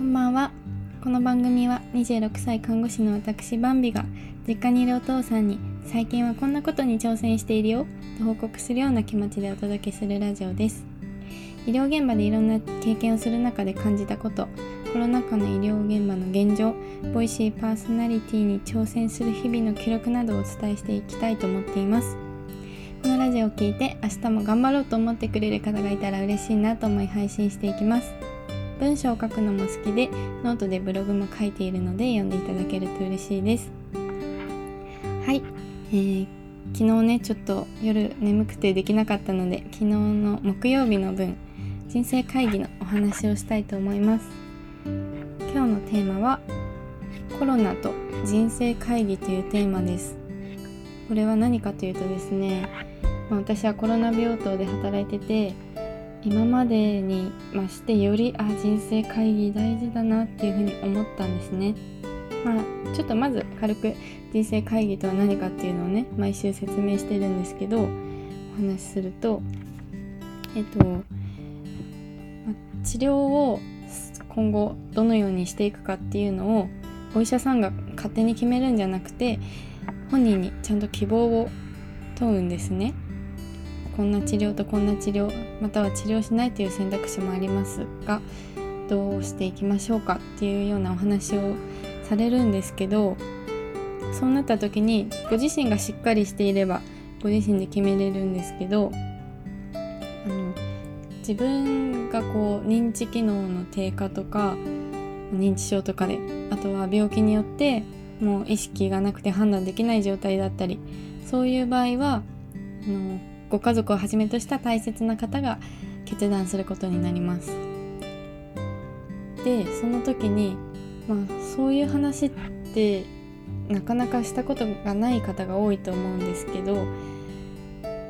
こんばんは。この番組は26歳看護師の私バンビが実家にいるお父さんに最近はこんなことに挑戦しているよと報告するような気持ちでお届けするラジオです。医療現場でいろんな経験をする中で感じたことコロナ禍の医療現場の現状ボイシーパーソナリティに挑戦する日々の記録などをお伝えしていきたいと思っています。このラジオを聴いて明日も頑張ろうと思ってくれる方がいたら嬉しいなと思い配信していきます。文章を書くのも好きでノートでブログも書いているので読んでいただけると嬉しいです。はい、えー、昨日ねちょっと夜眠くてできなかったので昨日の木曜日の分人生会議のお話をしたいと思います。今日のテーマはコロナと人生会議というテーマです。これは何かというとですね、まあ、私はコロナ病棟で働いてて今までにましてよりあ人生会議大事だなっていうふうに思ったんですね。まあちょっとまず軽く人生会議とは何かっていうのをね毎週説明してるんですけどお話しするとえっと、ま治療を今後どのようにしていくかっていうのをお医者さんが勝手に決めるんじゃなくて本人にちゃんと希望を問うんですね。こんな治療とこんな治療または治療しないという選択肢もありますがどうしていきましょうかっていうようなお話をされるんですけどそうなった時にご自身がしっかりしていればご自身で決めれるんですけどあの自分がこう認知機能の低下とか認知症とかであとは病気によってもう意識がなくて判断できない状態だったりそういう場合はあのご家族をはじめとした大切な方が決断することになります。でその時に、まあ、そういう話ってなかなかしたことがない方が多いと思うんですけど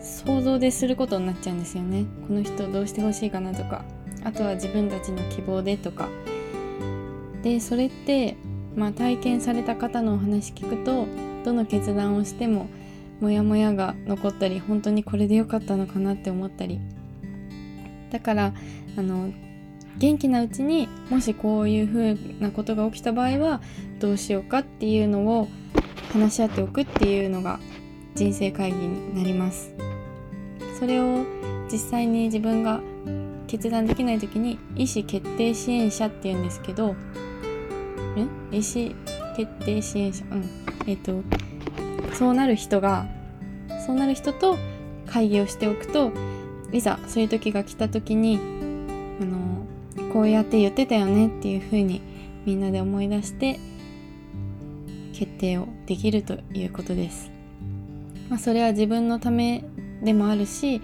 想像ですることになっちゃうんですよね。この人どうしてほしいかなとかあとは自分たちの希望でとか。でそれって、まあ、体験された方のお話聞くとどの決断をしてもモヤモヤが残ったり本当にこれで良かったのかなって思ったり。だからあの元気なうちにもしこういう風なことが起きた場合はどうしようかっていうのを話し合っておくっていうのが人生会議になります。それを実際に自分が決断できない時に意思決定支援者っていうんですけど。ん意思決定支援者？うん。えっ、ー、とそうなる人がそうなる人と会議をしておくといざそういう時が来た時にあのこうやって言ってたよねっていう風にみんなで思い出して決定をできるということです。まあ、それは自分のためでもあるし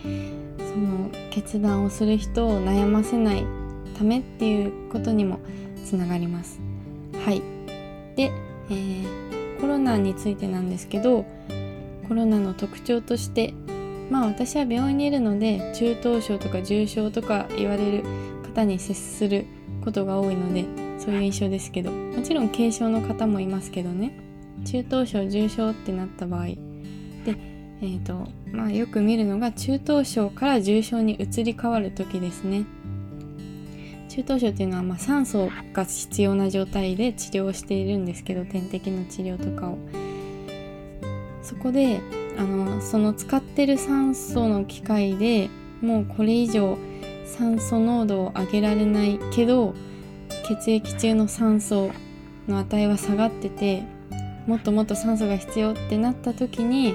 その決断をする人を悩ませないためっていうことにもつながります。はい。で、えーコロナについてなんですけどコロナの特徴としてまあ私は病院にいるので中等症とか重症とか言われる方に接することが多いのでそういう印象ですけどもちろん軽症の方もいますけどね。中等症重症ってなった場合でえーとまあ、よく見るのが中等症から重症に移り変わる時ですね。中等症っていうのはま酸素が必要な状態で治療をしているんですけど点滴の治療とかをそこであのその使ってる酸素の機械でもうこれ以上酸素濃度を上げられないけど血液中の酸素の値は下がっててもっともっと酸素が必要ってなった時に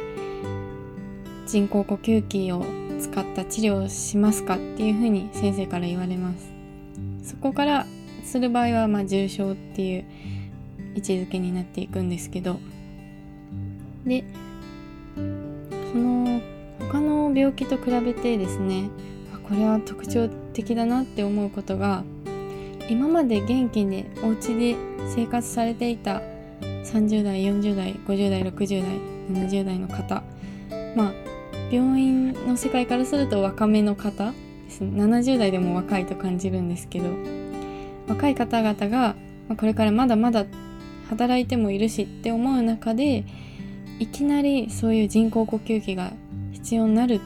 人工呼吸器を使った治療をしますかっていうふうに先生から言われます。こからする場合はま重症っていう位置づけになっていくんですけど。でその他の病気と比べてですねこれは特徴的だなって思うことが今まで元気でお家で生活されていた30代40代50代60代70代の方まあ病院の世界からすると若めの方ですね70代でも若いと感じるんですけど若い方々がこれからまだまだ働いてもいるしって思う中でいきなりそういう人工呼吸器が必要になるっ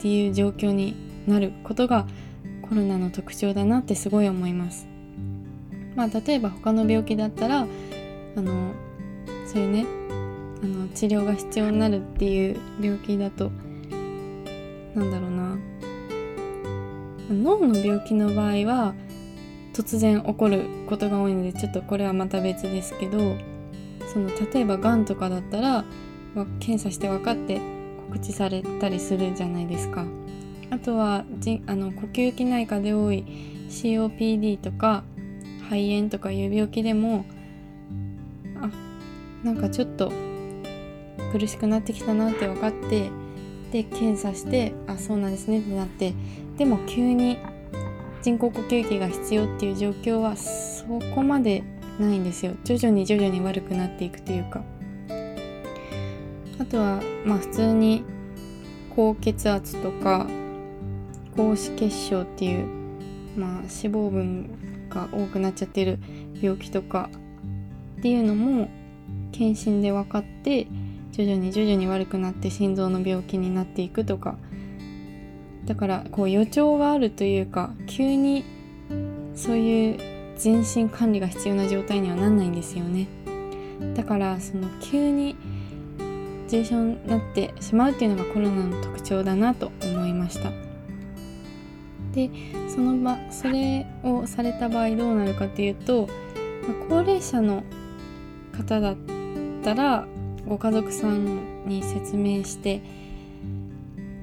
ていう状況になることがコロナの特徴だなってすごい思います。まあ例えば他の病気だったらあのそういうねあの治療が必要になるっていう病気だとなんだろうな脳の病気の場合は突然起こることが多いのでちょっとこれはまた別ですけどその例えばがんとかだったら、まあ、検査して分かって告知されたりするじゃないですか。あとはじあの呼吸器内科で多い COPD とか肺炎とかいう病気でもあなんかちょっと苦しくなってきたなって分かってで検査してあそうなんですねってなってでも急に人工呼吸器が必要っていう状況はそこまでないんですよ。徐々に徐々に悪くなっていくというか。あとはまあ普通に高血圧とか高脂血症っていうまあ脂肪分が多くなっちゃってる病気とかっていうのも検診で分かって徐々に徐々に悪くなって心臓の病気になっていくとか。だからこう予兆があるというか急にそういう全身管理が必要な状態にはなんないんですよね。だからその急に重症になってしまうっていうのがコロナの特徴だなと思いました。でその場それをされた場合どうなるかっていうと、ま、高齢者の方だったらご家族さんに説明して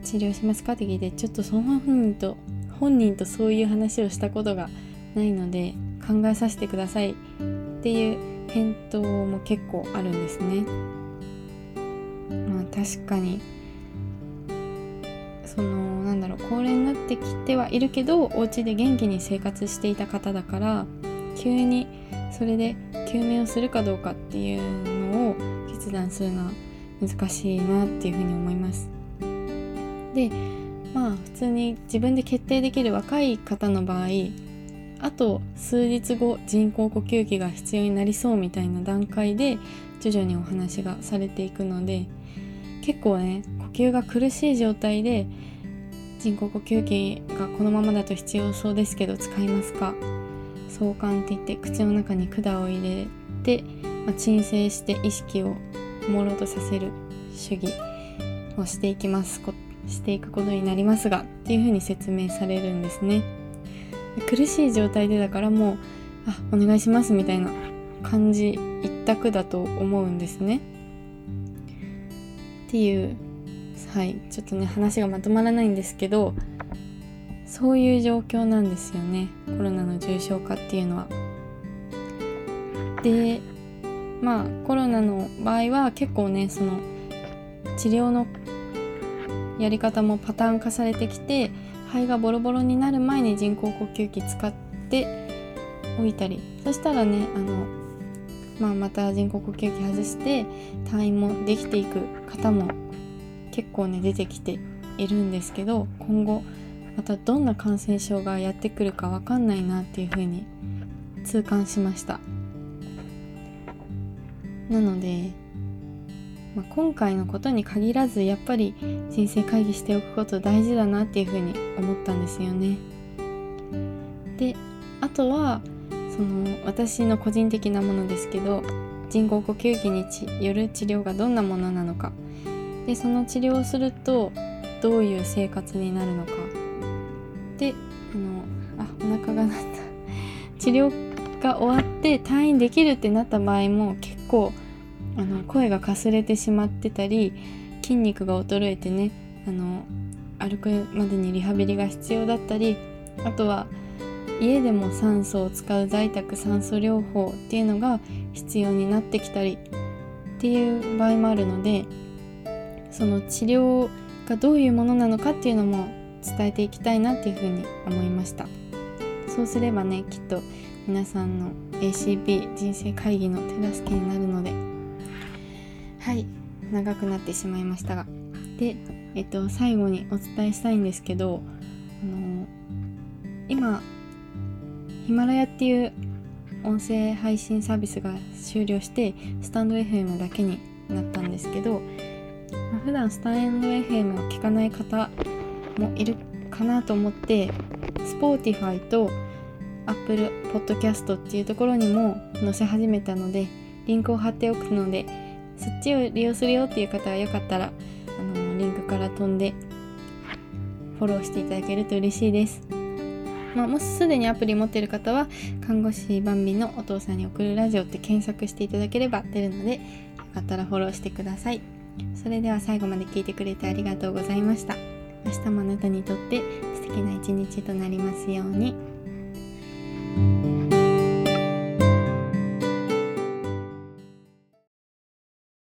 治療しますか？って聞いてちょっとその本人と本人とそういう話をしたことがないので考えさせてくださいっていう返答も結構あるんですね。まあ確かにそのなんだろう高齢になってきてはいるけどお家で元気に生活していた方だから急にそれで救命をするかどうかっていうの決断するのは難しいなっていうふうに思います。でまあ普通に自分で決定できる若い方の場合あと数日後人工呼吸器が必要になりそうみたいな段階で徐々にお話がされていくので結構ね呼吸が苦しい状態で人工呼吸器がこのままだと必要そうですけど使いますか？相関って言って口の中に管を入れて、まあ、鎮静して意識を朦朧とさせる主義をしていきますしていくことになりますがっていうふうに説明されるんですね。苦しい状態でだからもうあお願いしますみたいな感じ一択だと思うんですね。っていうはいちょっとね話がまとまらないんですけどそういう状況なんですよね。コロナの重症化っていうのは。でまあコロナの場合は結構ねその治療のやり方もパターン化されてきて肺がボロボロになる前に人工呼吸器使っておいたりそしたらねあの、まあ、また人工呼吸器外して退院もできていく方も結構ね出てきているんですけど今後またどんな感染症がやってくるか分かんないなっていうふうに痛感しました。なのでまあ、今回のことに限らずやっぱり人生会議しておくこと大事だなっていうふうに思ったんですよね。であとはその私の個人的なものですけど人工呼吸器による治療がどんなものなのか。でその治療をするとどういう生活になるのか。であのあお腹が鳴った。治療が終わって退院できるってなった場合も構あの声がかすれてしまってたり筋肉が衰えてねあの歩くまでにリハビリが必要だったりあとは家でも酸素を使う在宅酸素療法っていうのが必要になってきたりっていう場合もあるのでその治療がどういうものなのかっていうのも伝えていきたいなっていうふうに思いました。そうすればねきっと皆さんの ACP 人生会議の手助けになるのではい長くなってしまいましたがで、えっと、最後にお伝えしたいんですけどあの今ヒマラヤっていう音声配信サービスが終了してスタンド FM だけになったんですけど、まあ、普段スタンド FM を聞かない方もいるかなと思って Spotify と Apple Podcast っていうところにも載せ始めたのでリンクを貼っておくのでそっちを利用するよっていう方はよかったらあのリンクから飛んでフォローしていただけると嬉しいです。まあ、もしすでにアプリ持ってる方は看護師バンビのお父さんに送るラジオって検索していただければ出るのでよかったらフォローしてください。それでは最後まで聞いてくれてありがとうございました。明日もあなたにとって素敵な一日となりますように。